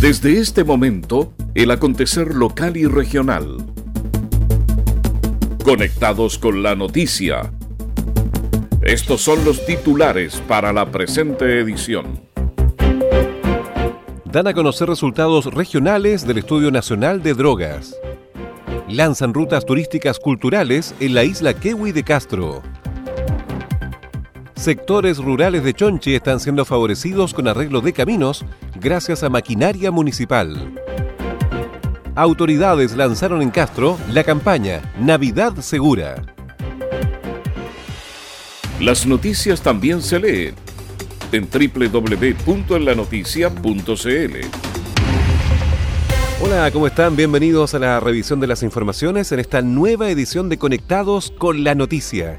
Desde este momento, el acontecer local y regional. Conectados con la noticia. Estos son los titulares para la presente edición. Dan a conocer resultados regionales del Estudio Nacional de Drogas. Lanzan rutas turísticas culturales en la isla Kewi de Castro. Sectores rurales de Chonchi están siendo favorecidos con arreglo de caminos gracias a maquinaria municipal. Autoridades lanzaron en Castro la campaña Navidad Segura. Las noticias también se leen en www.enlanoticia.cl. Hola, ¿cómo están? Bienvenidos a la revisión de las informaciones en esta nueva edición de Conectados con la Noticia.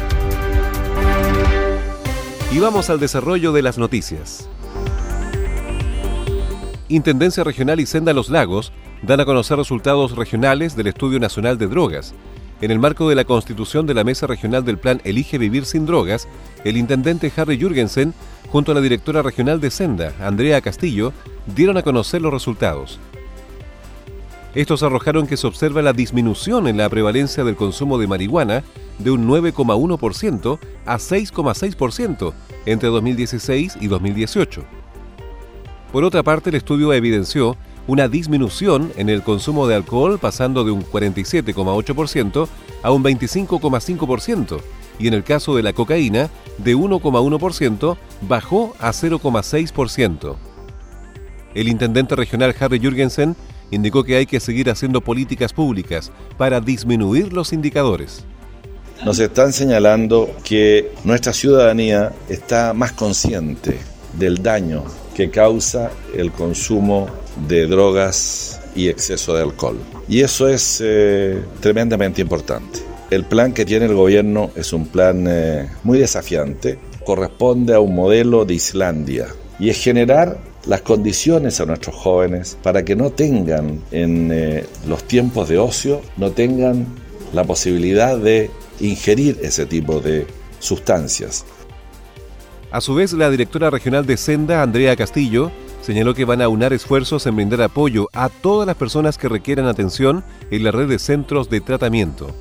Y vamos al desarrollo de las noticias. Intendencia Regional y Senda Los Lagos dan a conocer resultados regionales del Estudio Nacional de Drogas. En el marco de la constitución de la Mesa Regional del Plan Elige Vivir sin Drogas, el intendente Harry Jürgensen, junto a la directora regional de Senda, Andrea Castillo, dieron a conocer los resultados. Estos arrojaron que se observa la disminución en la prevalencia del consumo de marihuana de un 9,1% a 6,6% entre 2016 y 2018. Por otra parte, el estudio evidenció una disminución en el consumo de alcohol pasando de un 47,8% a un 25,5% y en el caso de la cocaína de 1,1% bajó a 0,6%. El intendente regional Harry Jürgensen indicó que hay que seguir haciendo políticas públicas para disminuir los indicadores. Nos están señalando que nuestra ciudadanía está más consciente del daño que causa el consumo de drogas y exceso de alcohol. Y eso es eh, tremendamente importante. El plan que tiene el gobierno es un plan eh, muy desafiante, corresponde a un modelo de Islandia y es generar las condiciones a nuestros jóvenes para que no tengan en eh, los tiempos de ocio, no tengan la posibilidad de ingerir ese tipo de sustancias. A su vez, la directora regional de Senda, Andrea Castillo, señaló que van a unar esfuerzos en brindar apoyo a todas las personas que requieran atención en la red de centros de tratamiento.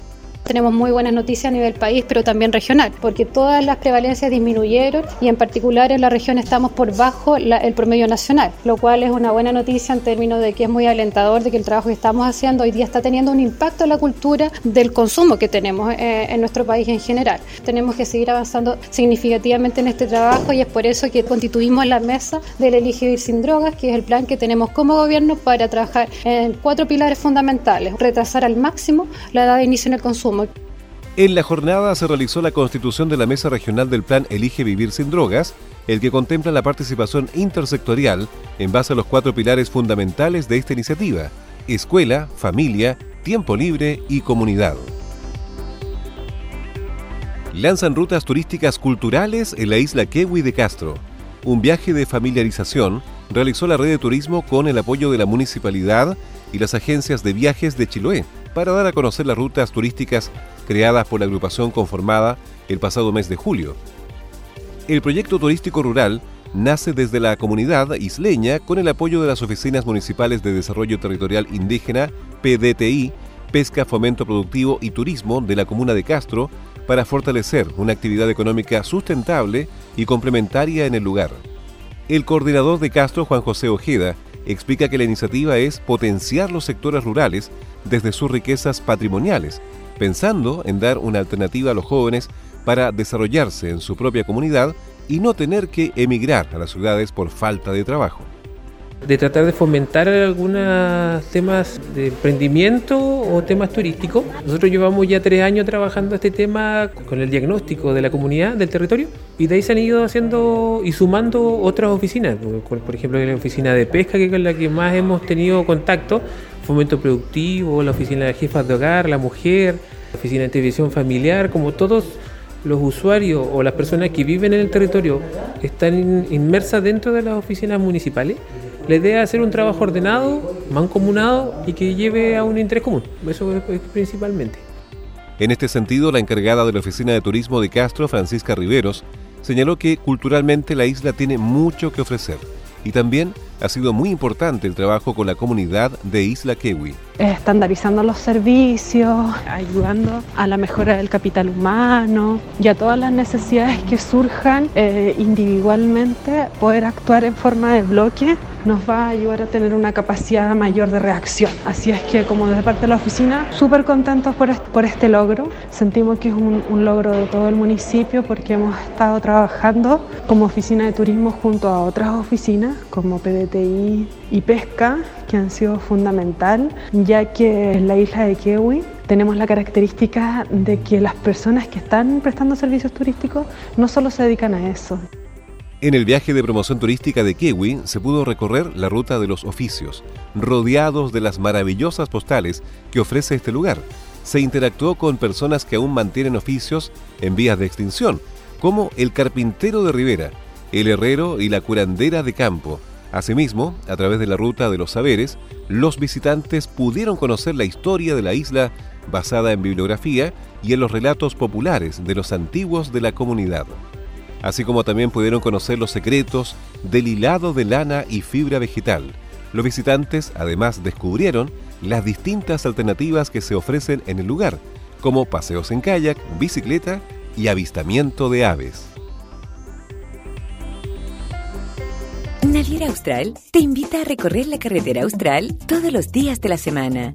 Tenemos muy buenas noticias a nivel país, pero también regional, porque todas las prevalencias disminuyeron y en particular en la región estamos por bajo el promedio nacional, lo cual es una buena noticia en términos de que es muy alentador de que el trabajo que estamos haciendo hoy día está teniendo un impacto en la cultura del consumo que tenemos eh, en nuestro país en general. Tenemos que seguir avanzando significativamente en este trabajo y es por eso que constituimos la mesa del Elige sin Drogas, que es el plan que tenemos como gobierno para trabajar en cuatro pilares fundamentales. Retrasar al máximo la edad de inicio en el consumo en la jornada se realizó la constitución de la Mesa Regional del Plan Elige Vivir sin Drogas, el que contempla la participación intersectorial en base a los cuatro pilares fundamentales de esta iniciativa, escuela, familia, tiempo libre y comunidad. Lanzan rutas turísticas culturales en la isla Kewi de Castro. Un viaje de familiarización realizó la red de turismo con el apoyo de la municipalidad y las agencias de viajes de Chiloé para dar a conocer las rutas turísticas creadas por la agrupación conformada el pasado mes de julio. El proyecto turístico rural nace desde la comunidad isleña con el apoyo de las oficinas municipales de desarrollo territorial indígena, PDTI, Pesca, Fomento Productivo y Turismo de la comuna de Castro para fortalecer una actividad económica sustentable y complementaria en el lugar. El coordinador de Castro, Juan José Ojeda, explica que la iniciativa es potenciar los sectores rurales desde sus riquezas patrimoniales, pensando en dar una alternativa a los jóvenes para desarrollarse en su propia comunidad y no tener que emigrar a las ciudades por falta de trabajo. De tratar de fomentar algunos temas de emprendimiento o temas turísticos. Nosotros llevamos ya tres años trabajando este tema con el diagnóstico de la comunidad, del territorio, y de ahí se han ido haciendo y sumando otras oficinas, por ejemplo la oficina de pesca, que es con la que más hemos tenido contacto, fomento productivo, la oficina de jefas de hogar, la mujer, la oficina de televisión familiar, como todos los usuarios o las personas que viven en el territorio están inmersas dentro de las oficinas municipales, la idea es hacer un trabajo ordenado, mancomunado y que lleve a un interés común. Eso es principalmente. En este sentido, la encargada de la Oficina de Turismo de Castro, Francisca Riveros, señaló que culturalmente la isla tiene mucho que ofrecer y también ha sido muy importante el trabajo con la comunidad de Isla Kewi. Estandarizando los servicios, ayudando a la mejora del capital humano y a todas las necesidades que surjan eh, individualmente, poder actuar en forma de bloque nos va a ayudar a tener una capacidad mayor de reacción. Así es que como desde parte de la oficina, súper contentos por este, por este logro. Sentimos que es un, un logro de todo el municipio porque hemos estado trabajando como oficina de turismo junto a otras oficinas como Y Pesca, que han sido fundamental, ya que en la isla de Kewi tenemos la característica de que las personas que están prestando servicios turísticos no solo se dedican a eso. En el viaje de promoción turística de Kiwi se pudo recorrer la ruta de los oficios, rodeados de las maravillosas postales que ofrece este lugar. Se interactuó con personas que aún mantienen oficios en vías de extinción, como el carpintero de Rivera, el herrero y la curandera de campo. Asimismo, a través de la ruta de los saberes, los visitantes pudieron conocer la historia de la isla basada en bibliografía y en los relatos populares de los antiguos de la comunidad así como también pudieron conocer los secretos del hilado de lana y fibra vegetal. Los visitantes además descubrieron las distintas alternativas que se ofrecen en el lugar, como paseos en kayak, bicicleta y avistamiento de aves. Naviera Austral te invita a recorrer la carretera austral todos los días de la semana.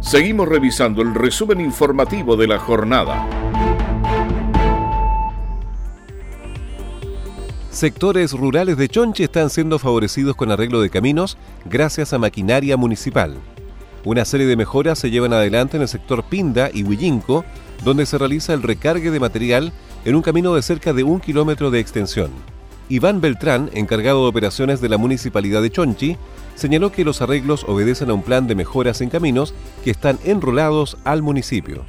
Seguimos revisando el resumen informativo de la jornada. Sectores rurales de Chonchi están siendo favorecidos con arreglo de caminos gracias a maquinaria municipal. Una serie de mejoras se llevan adelante en el sector Pinda y Huillinco, donde se realiza el recargue de material en un camino de cerca de un kilómetro de extensión. Iván Beltrán, encargado de operaciones de la Municipalidad de Chonchi, señaló que los arreglos obedecen a un plan de mejoras en caminos que están enrolados al municipio.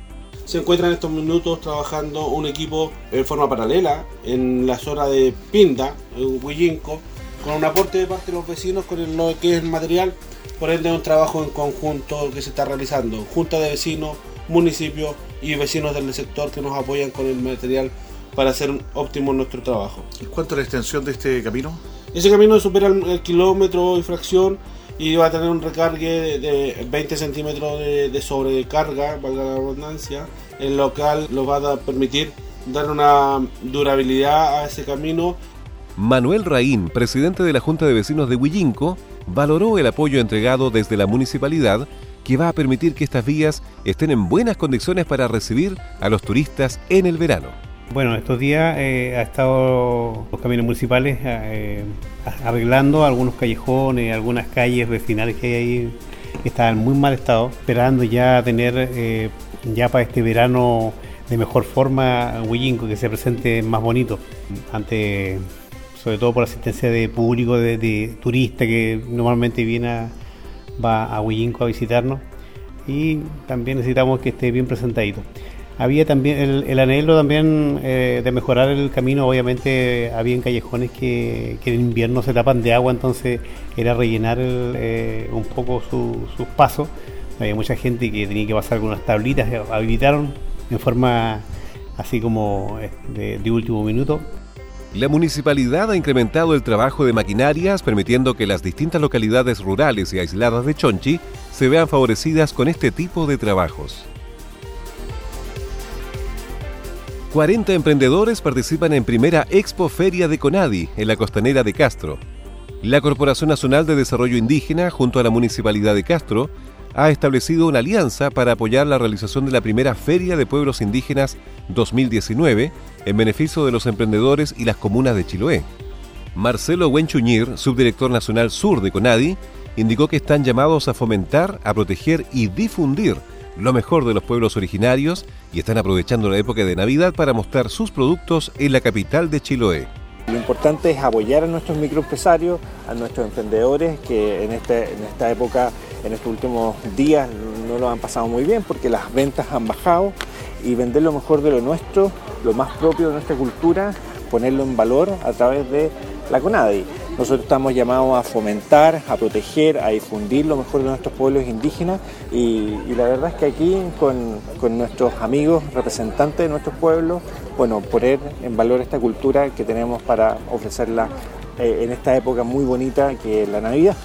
Se encuentra en estos minutos trabajando un equipo en forma paralela en la zona de Pinda, en Huillinco, con un aporte de parte de los vecinos con lo que es el material, por ende un trabajo en conjunto que se está realizando, junta de vecinos, municipios y vecinos del sector que nos apoyan con el material para hacer óptimo nuestro trabajo. ¿Cuánto es la extensión de este camino? Ese camino supera el, kilómetro y fracción y va a tener un recargue de, 20 centímetros de, sobrecarga, valga la redundancia, el local lo va a permitir dar una durabilidad a ese camino. Manuel Raín, presidente de la Junta de Vecinos de Huillinco, valoró el apoyo entregado desde la municipalidad que va a permitir que estas vías estén en buenas condiciones para recibir a los turistas en el verano. Bueno, estos días eh, ha estado los caminos municipales eh, arreglando algunos callejones, algunas calles vecinales que hay ahí que estaban en muy mal estado, esperando ya tener eh, ya para este verano de mejor forma Huillinco que se presente más bonito ante sobre todo por la asistencia de público de, de turista que normalmente viene va a Huillinco a visitarnos y también necesitamos que esté bien presentadito. Había también el, anhelo también eh, de mejorar el camino, obviamente había en callejones que, en invierno se tapan de agua, entonces era rellenar eh, un poco sus pasos. Había mucha gente que tenía que pasar con unas tablitas, habilitaron en forma así como eh, de, último minuto. La municipalidad ha incrementado el trabajo de maquinarias, permitiendo que las distintas localidades rurales y aisladas de Chonchi se vean favorecidas con este tipo de trabajos. 40 emprendedores participan en primera Expo Feria de Conadi en la costanera de Castro. La Corporación Nacional de Desarrollo Indígena, junto a la Municipalidad de Castro, ha establecido una alianza para apoyar la realización de la primera Feria de Pueblos Indígenas 2019 en beneficio de los emprendedores y las comunas de Chiloé. Marcelo Huenchuñir, subdirector nacional sur de CONADI, indicó que están llamados a fomentar, a proteger y difundir lo mejor de los pueblos originarios y están aprovechando la época de Navidad para mostrar sus productos en la capital de Chiloé. Lo importante es apoyar a nuestros microempresarios, a nuestros emprendedores que en, este, en esta época, en estos últimos días no lo han pasado muy bien porque las ventas han bajado y vender lo mejor de lo nuestro, lo más propio de nuestra cultura, ponerlo en valor a través de la CONADI. Nosotros estamos llamados a fomentar, a proteger, a difundir lo mejor de nuestros pueblos indígenas y, la verdad es que aquí con, nuestros amigos representantes de nuestros pueblos, bueno, poner en valor esta cultura que tenemos para ofrecerla eh, en esta época muy bonita que es la Navidad.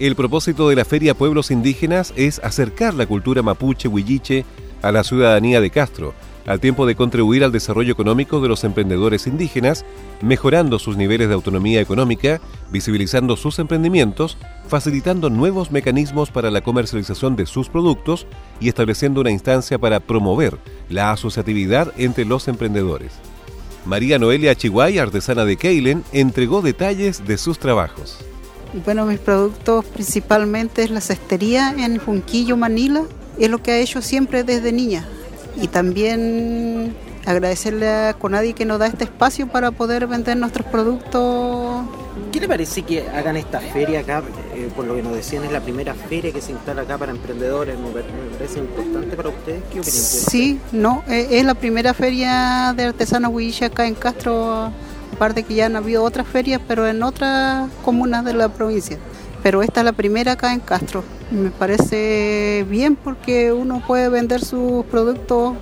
El propósito de la Feria Pueblos Indígenas es acercar la cultura mapuche huilliche a la ciudadanía de Castro al tiempo de contribuir al desarrollo económico de los emprendedores indígenas, mejorando sus niveles de autonomía económica, visibilizando sus emprendimientos, facilitando nuevos mecanismos para la comercialización de sus productos y estableciendo una instancia para promover la asociatividad entre los emprendedores. María Noelia Chihuay, artesana de Keilen, entregó detalles de sus trabajos. Bueno, mis productos principalmente es la cestería en Junquillo, Manila. Es lo que ha hecho siempre desde niña y también agradecerle a Conadi que nos da este espacio para poder vender nuestros productos. ¿Qué le parece que hagan esta feria acá? Eh, por lo que nos decían, es la primera feria que se instala acá para emprendedores. ¿Me parece importante para ustedes? ¿Qué opinan? Sí, no, eh, es la primera feria de artesanos huilliche acá en Castro. Aparte que ya han habido otras ferias, pero en otras comunas de la provincia. Pero esta es la primera acá en Castro. Me parece bien porque uno puede vender sus productos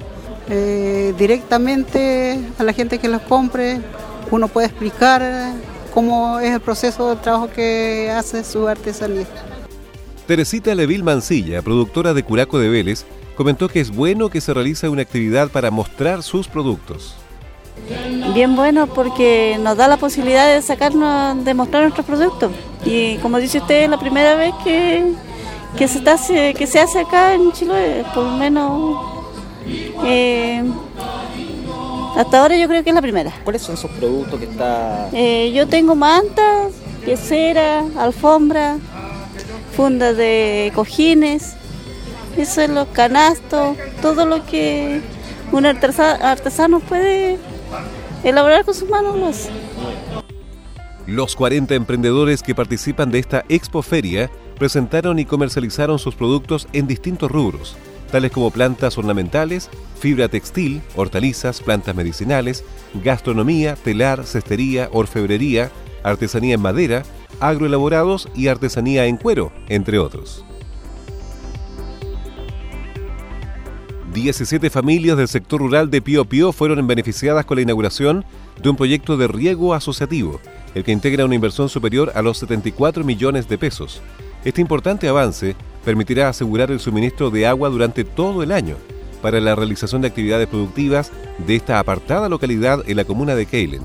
eh, directamente a la gente que los compre. Uno puede explicar cómo es el proceso de trabajo que hace su artesanía. Teresita Levil Mancilla, productora de Curaco de Vélez, comentó que es bueno que se realice una actividad para mostrar sus productos. Bien bueno porque nos da la posibilidad de sacarnos, de mostrar nuestros productos. Y como dice usted, es la primera vez que, que se, está, que se hace acá en Chile, por lo menos eh, hasta ahora yo creo que es la primera. ¿Cuáles son esos productos que está...? Eh, yo tengo mantas, piecera, alfombra, fundas de cojines, eso es los canastos, todo lo que un artesano puede elaborar con sus manos. Los 40 emprendedores que participan de esta Expo Feria presentaron y comercializaron sus productos en distintos rubros, tales como plantas ornamentales, fibra textil, hortalizas, plantas medicinales, gastronomía, telar, cestería, orfebrería, artesanía en madera, agroelaborados y artesanía en cuero, entre otros. 17 familias del sector rural de Pío Pío fueron beneficiadas con la inauguración de un proyecto de riego asociativo, el que integra una inversión superior a los 74 millones de pesos. Este importante avance permitirá asegurar el suministro de agua durante todo el año para la realización de actividades productivas de esta apartada localidad en la comuna de Keilen.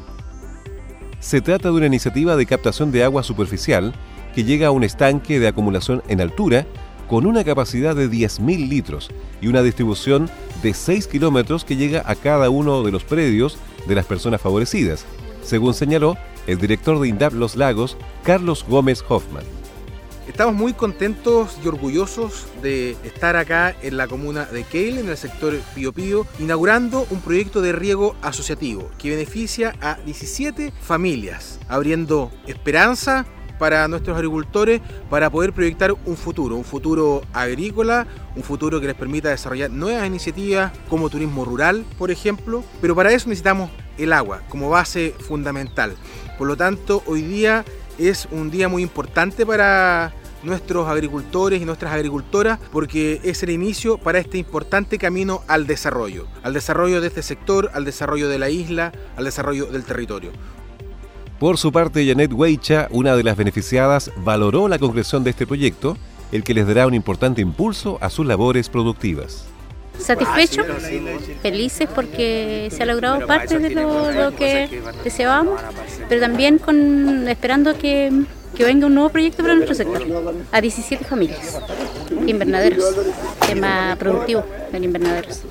Se trata de una iniciativa de captación de agua superficial que llega a un estanque de acumulación en altura con una capacidad de 10.000 litros y una distribución de 6 kilómetros que llega a cada uno de los predios de las personas favorecidas, según señaló el director de INDAP Los Lagos, Carlos Gómez Hoffman. Estamos muy contentos y orgullosos de estar acá en la comuna de Keil, en el sector Pío Pío, inaugurando un proyecto de riego asociativo que beneficia a 17 familias, abriendo esperanza para nuestros agricultores para poder proyectar un futuro, un futuro agrícola, un futuro que les permita desarrollar nuevas iniciativas como turismo rural, por ejemplo, pero para eso necesitamos el agua como base fundamental. Por lo tanto, hoy día es un día muy importante para nuestros agricultores y nuestras agricultoras porque es el inicio para este importante camino al desarrollo, al desarrollo de este sector, al desarrollo de la isla, al desarrollo del territorio. Por su parte, Janet Weicha, una de las beneficiadas, valoró la concreción de este proyecto, el que les dará un importante impulso a sus labores productivas. Satisfechos, felices porque se ha logrado parte de lo, que deseábamos, pero también con esperando que, que, venga un nuevo proyecto para nuestro sector, a 17 familias, invernaderos, tema productivo en invernaderos.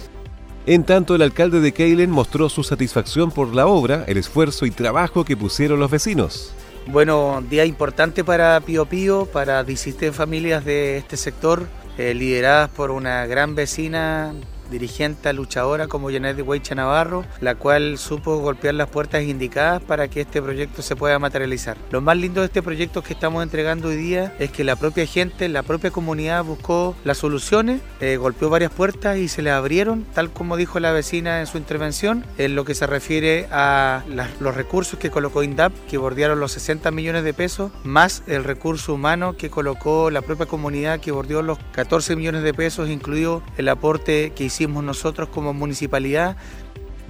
En tanto, el alcalde de Keilen mostró su satisfacción por la obra, el esfuerzo y trabajo que pusieron los vecinos. Bueno, día importante para Pío Pío, para 17 familias de este sector, eh, lideradas por una gran vecina dirigente luchadora como Janet Weicha Navarro, la cual supo golpear las puertas indicadas para que este proyecto se pueda materializar. Lo más lindo de este proyecto que estamos entregando hoy día es que la propia gente, la propia comunidad buscó las soluciones, eh, golpeó varias puertas y se le abrieron, tal como dijo la vecina en su intervención, en lo que se refiere a los recursos que colocó INDAP, que bordearon los 60 millones de pesos, más el recurso humano que colocó la propia comunidad, que bordeó los 14 millones de pesos, incluido el aporte que nosotros como municipalidad.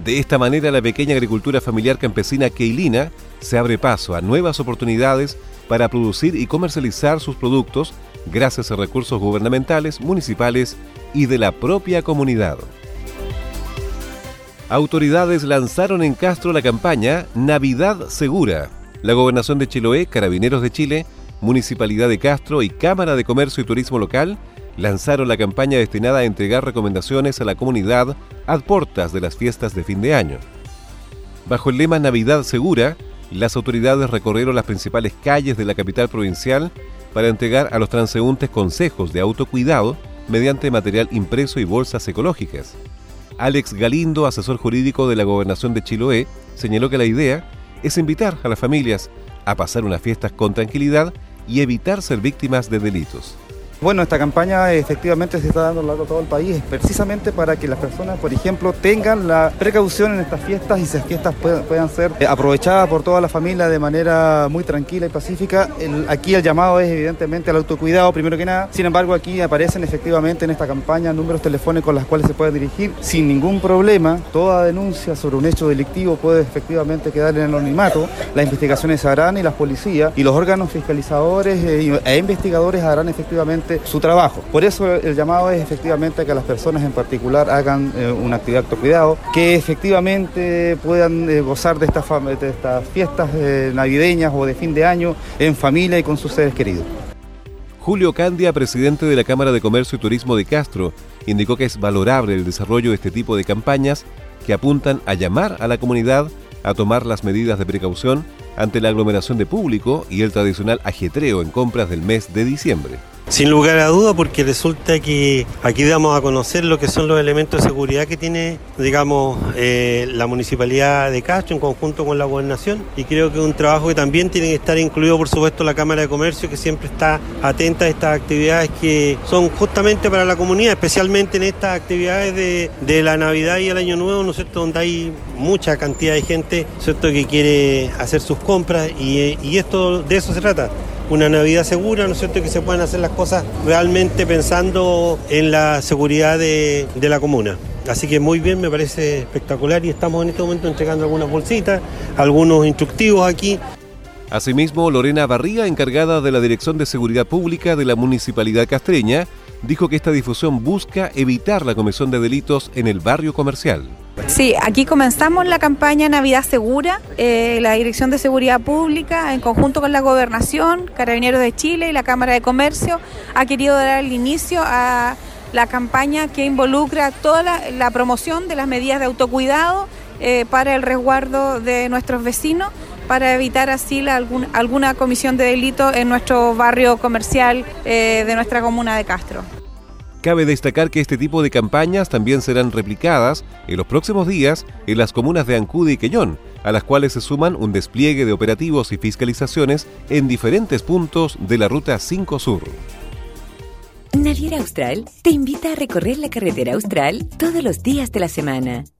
De esta manera, la pequeña agricultura familiar campesina Keilina se abre paso a nuevas oportunidades para producir y comercializar sus productos gracias a recursos gubernamentales, municipales y de la propia comunidad. Autoridades lanzaron en Castro la campaña Navidad Segura. La Gobernación de Chiloé, Carabineros de Chile, Municipalidad de Castro y Cámara de Comercio y Turismo Local lanzaron la campaña destinada a entregar recomendaciones a la comunidad a puertas de las fiestas de fin de año. Bajo el lema Navidad Segura, las autoridades recorrieron las principales calles de la capital provincial para entregar a los transeúntes consejos de autocuidado mediante material impreso y bolsas ecológicas. Alex Galindo, asesor jurídico de la Gobernación de Chiloé, señaló que la idea es invitar a las familias a pasar unas fiestas con tranquilidad y evitar ser víctimas de delitos. Bueno, esta campaña efectivamente se está dando a todo el país, precisamente para que las personas, por ejemplo, tengan la precaución en estas fiestas y esas fiestas puedan, ser eh, aprovechadas por toda la familia de manera muy tranquila y pacífica. aquí el llamado es evidentemente al autocuidado, primero que nada. Sin embargo, aquí aparecen efectivamente en esta campaña números telefónicos con los cuales se puede dirigir sin ningún problema. Toda denuncia sobre un hecho delictivo puede efectivamente quedar en el anonimato. Las investigaciones se harán y las policías y los órganos fiscalizadores eh, e investigadores harán efectivamente su trabajo. Por eso el llamado es efectivamente a que las personas en particular hagan eh, una actividad de autocuidado, que efectivamente puedan eh, gozar de, estas de estas fiestas eh, navideñas o de fin de año en familia y con sus seres queridos. Julio Candia, presidente de la Cámara de Comercio y Turismo de Castro, indicó que es valorable el desarrollo de este tipo de campañas que apuntan a llamar a la comunidad a tomar las medidas de precaución ante la aglomeración de público y el tradicional ajetreo en compras del mes de diciembre. Sin lugar a duda, porque resulta que aquí damos a conocer lo que son los elementos de seguridad que tiene, digamos, eh, la municipalidad de Castro en conjunto con la gobernación. Y creo que es un trabajo que también tiene que estar incluido, por supuesto, la Cámara de Comercio, que siempre está atenta a estas actividades que son justamente para la comunidad, especialmente en estas actividades de, la Navidad y el Año Nuevo, ¿no es cierto?, donde hay mucha cantidad de gente, ¿cierto?, que quiere hacer sus compras y, y esto de eso se trata una Navidad segura, ¿no es cierto? Que se puedan hacer las cosas realmente pensando en la seguridad de, de la comuna. Así que muy bien, me parece espectacular y estamos en este momento entregando algunas bolsitas, algunos instructivos aquí. Asimismo, Lorena Barriga, encargada de la Dirección de Seguridad Pública de la Municipalidad Castreña, dijo que esta difusión busca evitar la comisión de delitos en el barrio comercial. Sí, aquí comenzamos la campaña Navidad Segura. Eh, la Dirección de Seguridad Pública, en conjunto con la Gobernación, Carabineros de Chile y la Cámara de Comercio, ha querido dar el inicio a la campaña que involucra toda la, promoción de las medidas de autocuidado eh, para el resguardo de nuestros vecinos para evitar así alguna comisión de delito en nuestro barrio comercial eh, de nuestra comuna de Castro. Cabe destacar que este tipo de campañas también serán replicadas en los próximos días en las comunas de Ancude y Quellón, a las cuales se suman un despliegue de operativos y fiscalizaciones en diferentes puntos de la Ruta 5 Sur. Naviera Austral te invita a recorrer la carretera austral todos los días de la semana.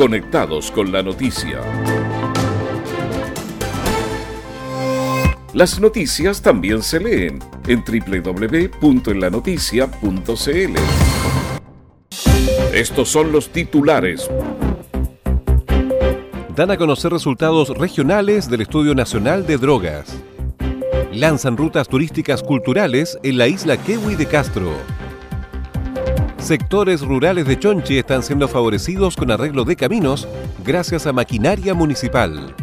Conectados con la noticia. Las noticias también se leen en www.enlanoticia.cl. Estos son los titulares. Dan a conocer resultados regionales del Estudio Nacional de Drogas. Lanzan rutas turísticas culturales en la isla Kewi de Castro. Sectores rurales de Chonchi están siendo favorecidos con arreglo de caminos gracias a maquinaria municipal.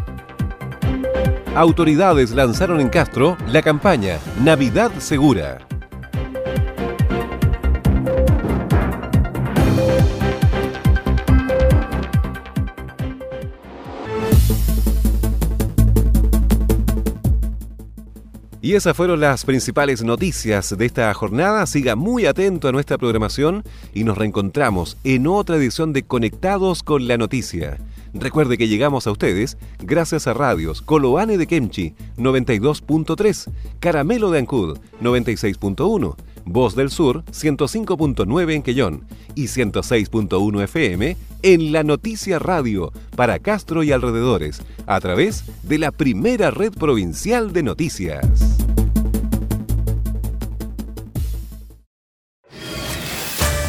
Autoridades lanzaron en Castro la campaña Navidad Segura. Y esas fueron las principales noticias de esta jornada. Siga muy atento a nuestra programación y nos reencontramos en otra edición de Conectados con la Noticia. Recuerde que llegamos a ustedes gracias a radios Coloane de Kemchi 92.3, Caramelo de Ancud 96.1, Voz del Sur 105.9 en Quellón y 106.1 FM en La Noticia Radio para Castro y alrededores a través de la primera red provincial de noticias.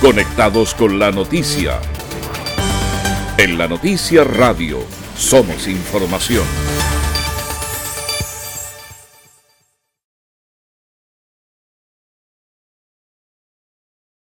Conectados con la noticia. En la Noticia Radio somos información.